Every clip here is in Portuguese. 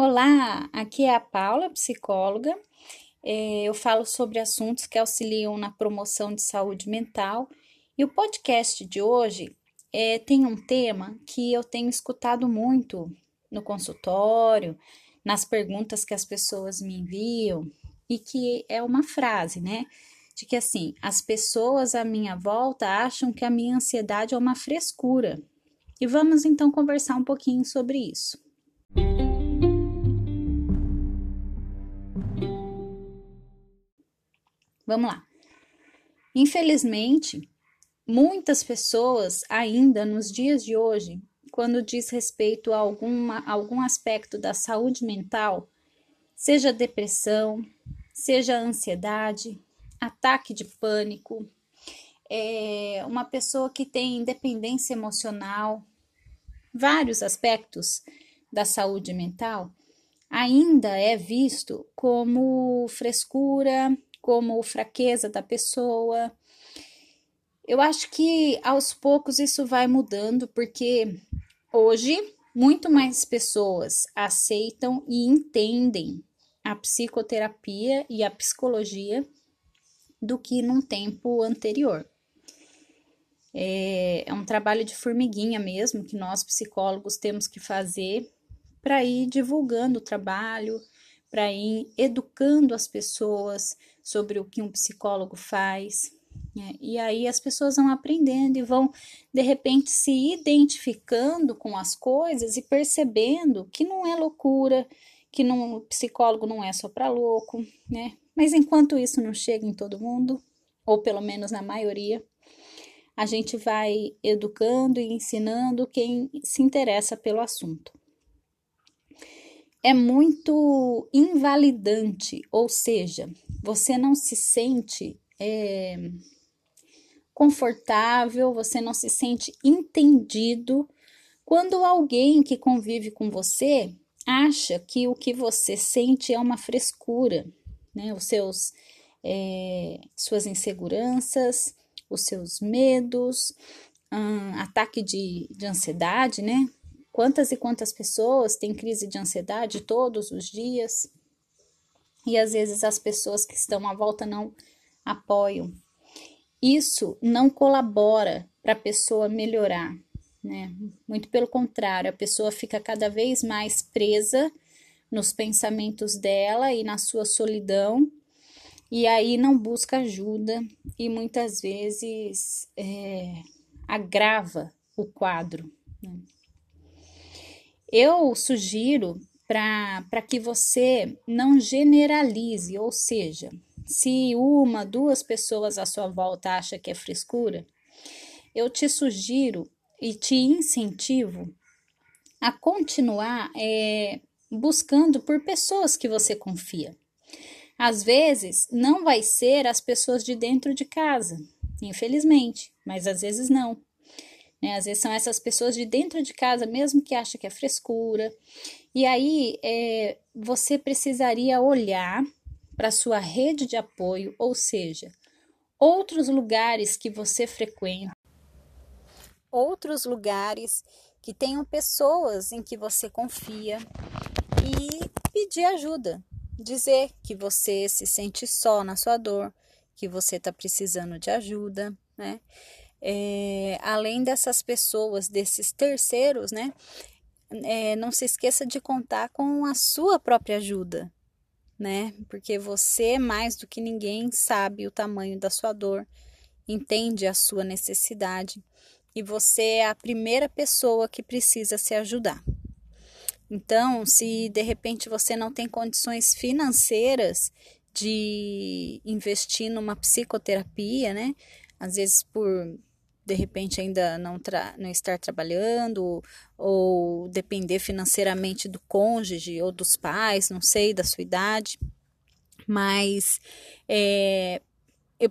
Olá, aqui é a Paula, psicóloga. É, eu falo sobre assuntos que auxiliam na promoção de saúde mental e o podcast de hoje é, tem um tema que eu tenho escutado muito no consultório, nas perguntas que as pessoas me enviam e que é uma frase, né? De que assim, as pessoas à minha volta acham que a minha ansiedade é uma frescura. E vamos então conversar um pouquinho sobre isso. Vamos lá. Infelizmente, muitas pessoas ainda nos dias de hoje, quando diz respeito a alguma, algum aspecto da saúde mental, seja depressão, seja ansiedade, ataque de pânico, é uma pessoa que tem dependência emocional, vários aspectos da saúde mental, ainda é visto como frescura, como fraqueza da pessoa. Eu acho que aos poucos isso vai mudando, porque hoje muito mais pessoas aceitam e entendem a psicoterapia e a psicologia do que num tempo anterior. É, é um trabalho de formiguinha mesmo que nós psicólogos temos que fazer para ir divulgando o trabalho, para ir educando as pessoas sobre o que um psicólogo faz. Né? E aí as pessoas vão aprendendo e vão, de repente, se identificando com as coisas e percebendo que não é loucura, que não, o psicólogo não é só para louco, né? Mas enquanto isso não chega em todo mundo, ou pelo menos na maioria, a gente vai educando e ensinando quem se interessa pelo assunto é muito invalidante, ou seja, você não se sente é, confortável, você não se sente entendido quando alguém que convive com você acha que o que você sente é uma frescura, né? Os seus, é, suas inseguranças, os seus medos, um, ataque de, de ansiedade, né? Quantas e quantas pessoas têm crise de ansiedade todos os dias? E às vezes as pessoas que estão à volta não apoiam. Isso não colabora para a pessoa melhorar, né? Muito pelo contrário, a pessoa fica cada vez mais presa nos pensamentos dela e na sua solidão, e aí não busca ajuda e muitas vezes é, agrava o quadro. Né? Eu sugiro para que você não generalize, ou seja, se uma, duas pessoas à sua volta acha que é frescura, eu te sugiro e te incentivo a continuar é, buscando por pessoas que você confia. Às vezes, não vai ser as pessoas de dentro de casa, infelizmente, mas às vezes não. Né? Às vezes são essas pessoas de dentro de casa mesmo que acham que é frescura. E aí é, você precisaria olhar para sua rede de apoio, ou seja, outros lugares que você frequenta, outros lugares que tenham pessoas em que você confia e pedir ajuda, dizer que você se sente só na sua dor, que você está precisando de ajuda, né? É, além dessas pessoas, desses terceiros, né? É, não se esqueça de contar com a sua própria ajuda, né? Porque você, mais do que ninguém, sabe o tamanho da sua dor, entende a sua necessidade e você é a primeira pessoa que precisa se ajudar. Então, se de repente você não tem condições financeiras de investir numa psicoterapia, né? Às vezes por de repente ainda não, não estar trabalhando ou depender financeiramente do cônjuge ou dos pais, não sei, da sua idade, mas é,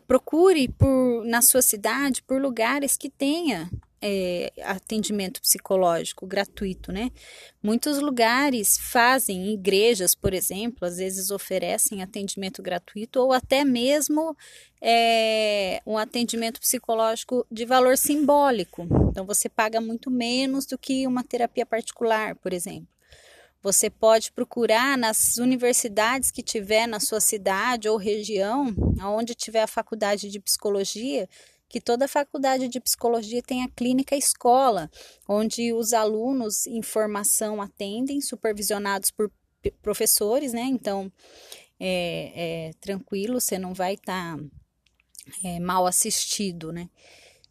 procure por na sua cidade por lugares que tenha é, atendimento psicológico gratuito, né? Muitos lugares fazem, igrejas, por exemplo, às vezes oferecem atendimento gratuito ou até mesmo é, um atendimento psicológico de valor simbólico. Então, você paga muito menos do que uma terapia particular, por exemplo. Você pode procurar nas universidades que tiver na sua cidade ou região, onde tiver a faculdade de psicologia, que toda faculdade de psicologia tem a clínica escola, onde os alunos em formação atendem, supervisionados por professores, né? Então, é, é tranquilo, você não vai estar tá, é, mal assistido, né?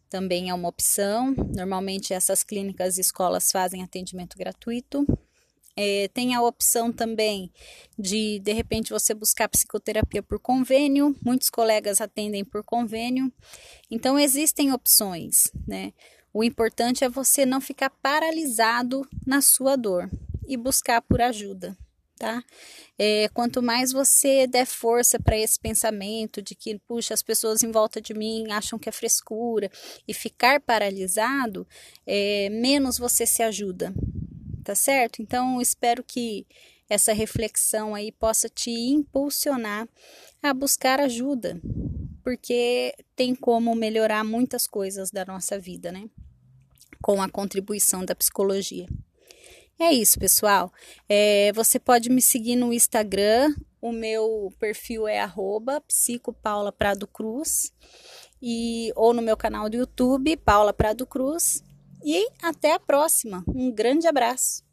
Também é uma opção. Normalmente, essas clínicas e escolas fazem atendimento gratuito. É, tem a opção também de, de repente, você buscar psicoterapia por convênio. Muitos colegas atendem por convênio. Então, existem opções, né? O importante é você não ficar paralisado na sua dor e buscar por ajuda, tá? É, quanto mais você der força para esse pensamento de que, puxa, as pessoas em volta de mim acham que é frescura e ficar paralisado, é, menos você se ajuda, tá certo? Então, espero que essa reflexão aí possa te impulsionar a buscar ajuda, porque tem como melhorar muitas coisas da nossa vida, né? Com a contribuição da psicologia. É isso, pessoal. É, você pode me seguir no Instagram. O meu perfil é arroba psicopaula Prado Cruz. E, ou no meu canal do YouTube, Paula Prado Cruz. E até a próxima. Um grande abraço.